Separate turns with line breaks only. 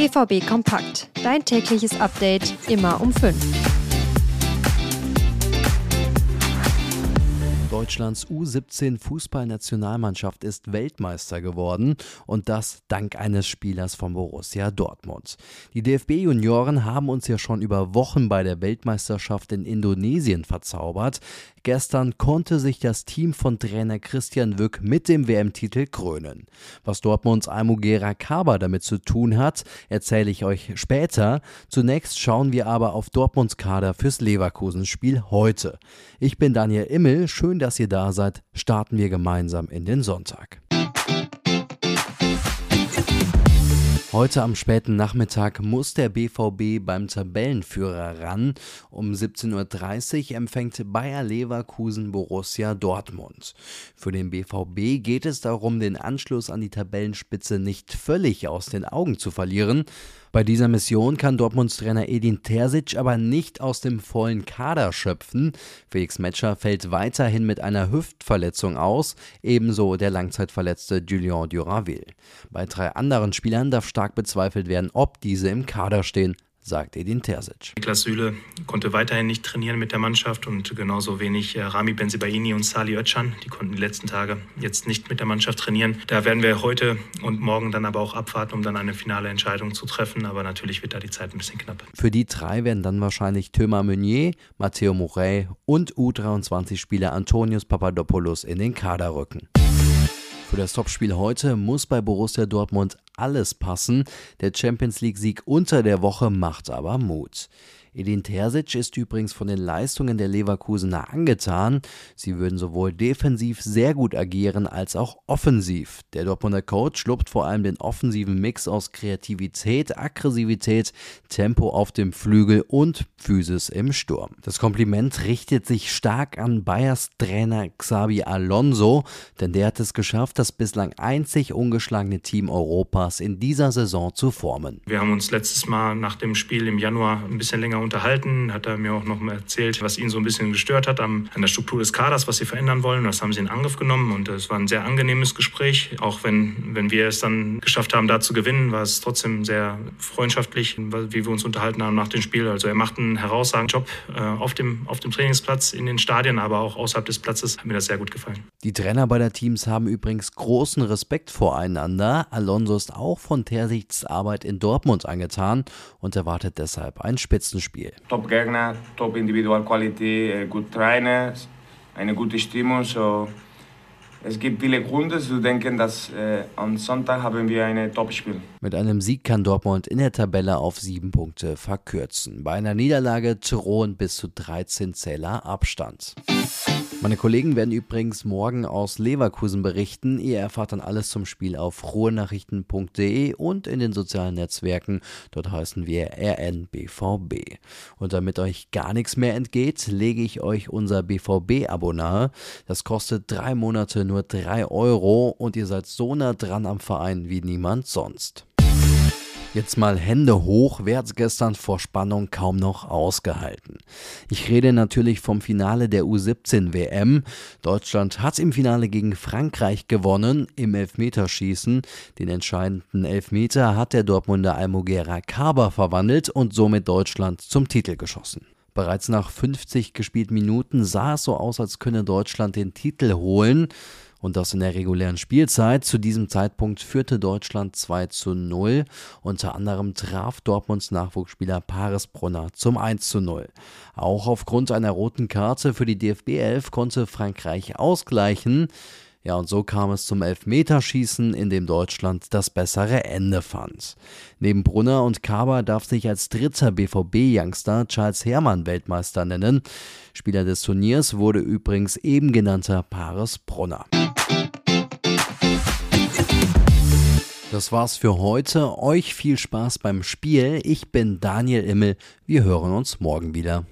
BVB Kompakt. Dein tägliches Update immer um 5.
Deutschlands U17 Fußballnationalmannschaft ist Weltmeister geworden und das dank eines Spielers von Borussia Dortmund. Die DFB-Junioren haben uns ja schon über Wochen bei der Weltmeisterschaft in Indonesien verzaubert. Gestern konnte sich das Team von Trainer Christian Wück mit dem WM-Titel krönen. Was Dortmunds Almugera Kaba damit zu tun hat, erzähle ich euch später. Zunächst schauen wir aber auf Dortmunds Kader fürs Leverkusen-Spiel heute. Ich bin Daniel Immel, schön, dass ihr da seid. Starten wir gemeinsam in den Sonntag. Heute am späten Nachmittag muss der BVB beim Tabellenführer ran. Um 17.30 Uhr empfängt Bayer Leverkusen Borussia Dortmund. Für den BVB geht es darum, den Anschluss an die Tabellenspitze nicht völlig aus den Augen zu verlieren. Bei dieser Mission kann Dortmunds Trainer Edin Terzic aber nicht aus dem vollen Kader schöpfen. Felix Metscher fällt weiterhin mit einer Hüftverletzung aus, ebenso der langzeitverletzte Julien Duraville. Bei drei anderen Spielern darf stark bezweifelt werden, ob diese im Kader stehen sagt Edin Terzic.
Niklas Süle konnte weiterhin nicht trainieren mit der Mannschaft und genauso wenig äh, Rami Benzibaini und Sali Özcan. Die konnten die letzten Tage jetzt nicht mit der Mannschaft trainieren. Da werden wir heute und morgen dann aber auch abwarten, um dann eine finale Entscheidung zu treffen. Aber natürlich wird da die Zeit ein bisschen knapp.
Für die drei werden dann wahrscheinlich Thomas Meunier, Matteo Murray und U23-Spieler Antonius Papadopoulos in den Kader rücken. Für das Topspiel heute muss bei Borussia Dortmund alles passen. Der Champions League-Sieg unter der Woche macht aber Mut. Edin Terzic ist übrigens von den Leistungen der Leverkusener angetan. Sie würden sowohl defensiv sehr gut agieren als auch offensiv. Der Dortmunder Coach lobt vor allem den offensiven Mix aus Kreativität, Aggressivität, Tempo auf dem Flügel und Physis im Sturm. Das Kompliment richtet sich stark an Bayers Trainer Xabi Alonso, denn der hat es geschafft, das bislang einzig ungeschlagene Team Europas in dieser Saison zu formen.
Wir haben uns letztes Mal nach dem Spiel im Januar ein bisschen länger unterhalten, hat er mir auch noch mal erzählt, was ihn so ein bisschen gestört hat an, an der Struktur des Kaders, was sie verändern wollen. Das haben sie in Angriff genommen und es war ein sehr angenehmes Gespräch. Auch wenn, wenn wir es dann geschafft haben, da zu gewinnen, war es trotzdem sehr freundschaftlich, wie wir uns unterhalten haben nach dem Spiel. Also er macht einen herausragenden Job äh, auf, dem, auf dem Trainingsplatz, in den Stadien, aber auch außerhalb des Platzes. Hat mir das sehr gut gefallen.
Die Trainer beider Teams haben übrigens großen Respekt voreinander. Alonso ist auch von Terzichts Arbeit in Dortmund angetan und erwartet deshalb ein Spitzenspiel. Spiel.
Top Gegner, top Individual Quality, äh, gut Trainer, eine gute Stimmung. So. Es gibt viele Gründe zu denken, dass äh, am Sonntag haben wir ein Top-Spiel.
Mit einem Sieg kann Dortmund in der Tabelle auf sieben Punkte verkürzen. Bei einer Niederlage drohen bis zu 13 Zähler Abstand. Meine Kollegen werden übrigens morgen aus Leverkusen berichten. Ihr erfahrt dann alles zum Spiel auf ruhenachrichten.de und in den sozialen Netzwerken. Dort heißen wir RNBVB. Und damit euch gar nichts mehr entgeht, lege ich euch unser BVB-Abo nahe. Das kostet drei Monate nur drei Euro und ihr seid so nah dran am Verein wie niemand sonst. Jetzt mal Hände hoch, wer hat's gestern vor Spannung kaum noch ausgehalten? Ich rede natürlich vom Finale der U17 WM. Deutschland hat im Finale gegen Frankreich gewonnen im Elfmeterschießen. Den entscheidenden Elfmeter hat der Dortmunder Almogera Kaba verwandelt und somit Deutschland zum Titel geschossen. Bereits nach 50 gespielten Minuten sah es so aus, als könne Deutschland den Titel holen und das in der regulären Spielzeit. Zu diesem Zeitpunkt führte Deutschland 2 zu 0. Unter anderem traf Dortmunds Nachwuchsspieler Paris Brunner zum 1 zu 0. Auch aufgrund einer roten Karte für die DFB 11 konnte Frankreich ausgleichen. Ja, und so kam es zum Elfmeterschießen, in dem Deutschland das bessere Ende fand. Neben Brunner und Kaber darf sich als dritter BVB-Youngster Charles Herrmann Weltmeister nennen. Spieler des Turniers wurde übrigens eben genannter Paris Brunner. Das war's für heute. Euch viel Spaß beim Spiel. Ich bin Daniel Immel. Wir hören uns morgen wieder.